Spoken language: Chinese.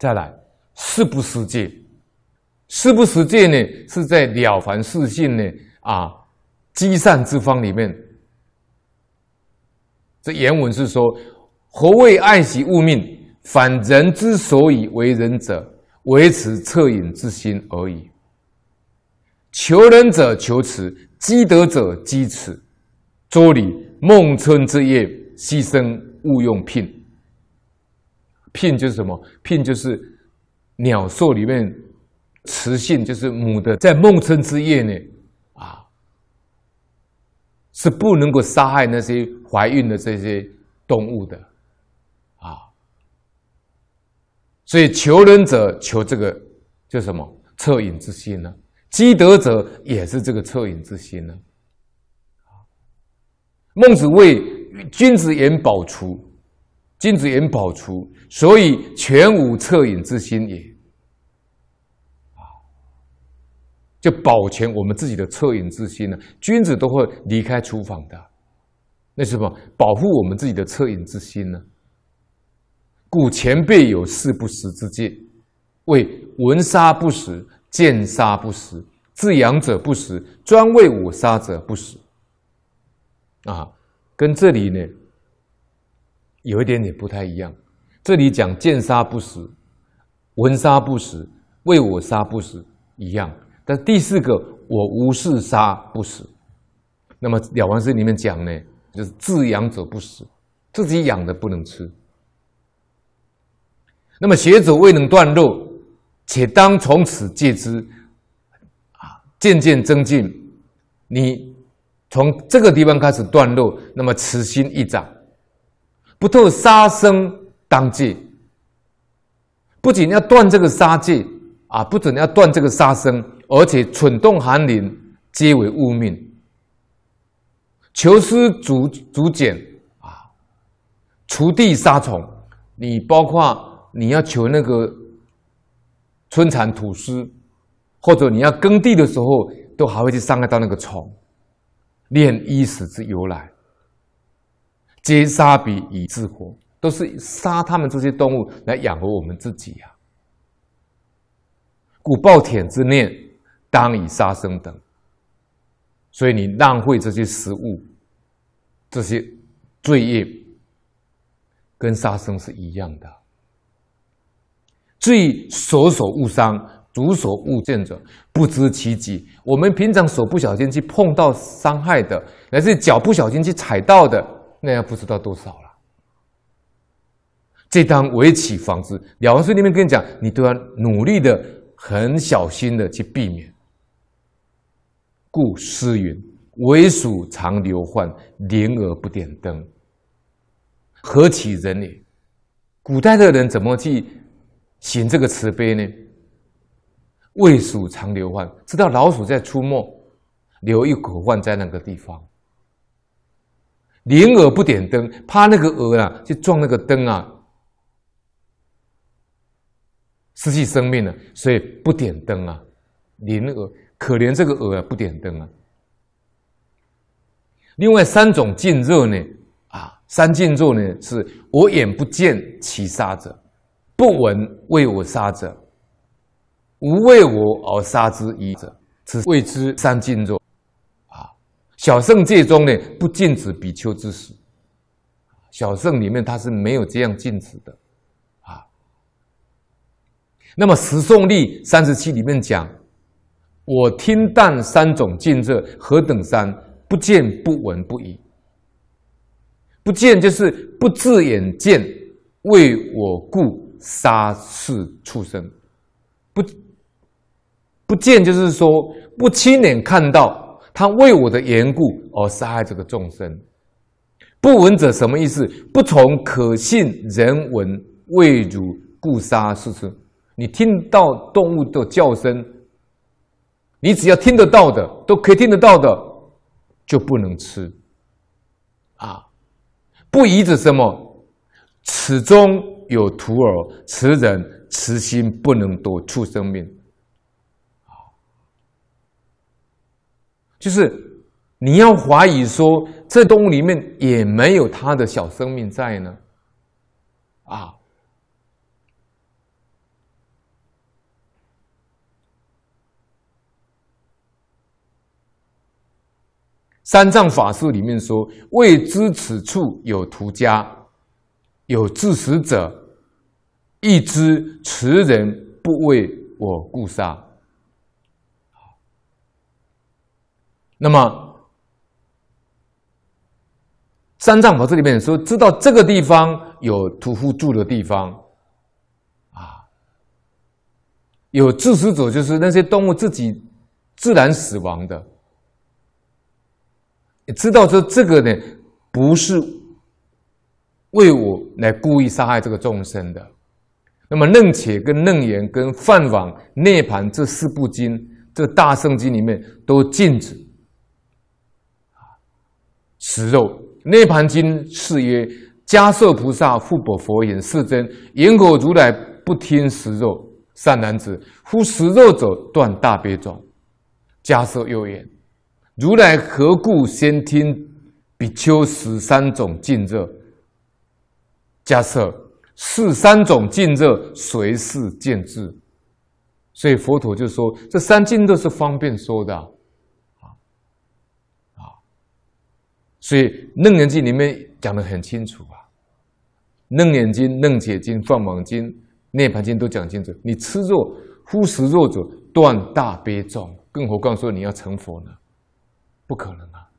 再来，是不识界？识不识界呢？是在《了凡四训》呢啊，积善之方里面。这原文是说：“何谓爱惜物命？凡人之所以为人者，维持恻隐之心而已。求仁者求慈，积德者积慈。周礼孟春之夜，牺牲勿用聘。聘就是什么？聘就是鸟兽里面雌性，就是母的，在孟春之夜呢，啊，是不能够杀害那些。”怀孕的这些动物的，啊，所以求仁者求这个叫什么？恻隐之心呢、积德者也是这个恻隐之心呢、啊？孟子谓君子言保除，君子言保除，所以全无恻隐之心也。啊，就保全我们自己的恻隐之心呢、君子都会离开厨房的。那是什么？保护我们自己的恻隐之心呢？故前辈有四不食之戒，谓闻杀不食，见杀不食，自养者不食，专为我杀者不食。啊，跟这里呢有一点点不太一样。这里讲见杀不死，闻杀不死，为我杀不死一样，但第四个我无事杀不死。那么《了凡四》里面讲呢？就是自养者不死，自己养的不能吃。那么学者未能断肉，且当从此戒之，啊，渐渐增进。你从这个地方开始断肉，那么慈心一长，不透杀生当戒。不仅要断这个杀戒啊，不仅要断这个杀生，而且蠢动寒林皆为物命。求施竹竹简啊，锄地杀虫。你包括你要求那个春蚕吐丝，或者你要耕地的时候，都还会去伤害到那个虫。念衣食之由来，皆杀彼以自活，都是杀他们这些动物来养活我们自己呀、啊。故暴殄之念，当以杀生等。所以你浪费这些食物，这些罪业跟杀生是一样的。罪所手勿伤，足所勿见者，不知其几。我们平常手不小心去碰到伤害的，乃至脚不小心去踩到的，那样不知道多少。这当为其防之。了凡四里面跟你讲，你都要努力的、很小心的去避免。故诗云：“为鼠常流患，临而不点灯，何其人也！”古代的人怎么去行这个慈悲呢？为鼠常流患，知道老鼠在出没，留一口患在那个地方。临而不点灯，怕那个蛾啊去撞那个灯啊，失去生命了，所以不点灯啊，临而。可怜这个鹅啊，不点灯啊。另外三种禁热呢，啊，三禁热呢，是我眼不见其杀者，不闻为我杀者，无为我而杀之矣者，此谓之三禁热。啊，小圣戒中呢，不禁止比丘之死。小圣里面它是没有这样禁止的，那么十诵历三十七里面讲。我听但三种尽热，何等三？不见、不闻、不疑。不见就是不自眼见，为我故杀是畜生。不不见就是说不亲眼看到他为我的缘故而杀害这个众生。不闻者什么意思？不从可信人闻为汝故杀是畜。你听到动物的叫声。你只要听得到的，都可以听得到的，就不能吃，啊，不宜者什么？此中有徒儿，此人慈心不能夺畜生命，啊，就是你要怀疑说，这动物里面也没有他的小生命在呢，啊，三藏法师里面说：“未知此处有屠家，有自食者，亦知此人不为我故杀。”那么，三藏法师里面说，知道这个地方有屠夫住的地方，啊，有自食者，就是那些动物自己自然死亡的。知道说这个呢，不是为我来故意杀害这个众生的。那么，楞伽跟楞严跟梵网涅盘这四部经，这大圣经里面都禁止。食肉，《涅盘经》是曰：迦叶菩萨复白佛言：“世尊，眼口如来不听食肉。善男子，夫食肉者断大悲种。”迦叶又言：“如来何故先听比丘十三种净热？”假设：“是三种净热，随事见智。”所以佛陀就说：“这三净热是方便说的。”啊啊所以《楞严经》里面讲得很清楚啊，《楞严经》《楞伽经》《放网经》《涅槃经》都讲清楚。你吃肉，夫食肉者断大悲众，更何况说你要成佛呢？不可能啊。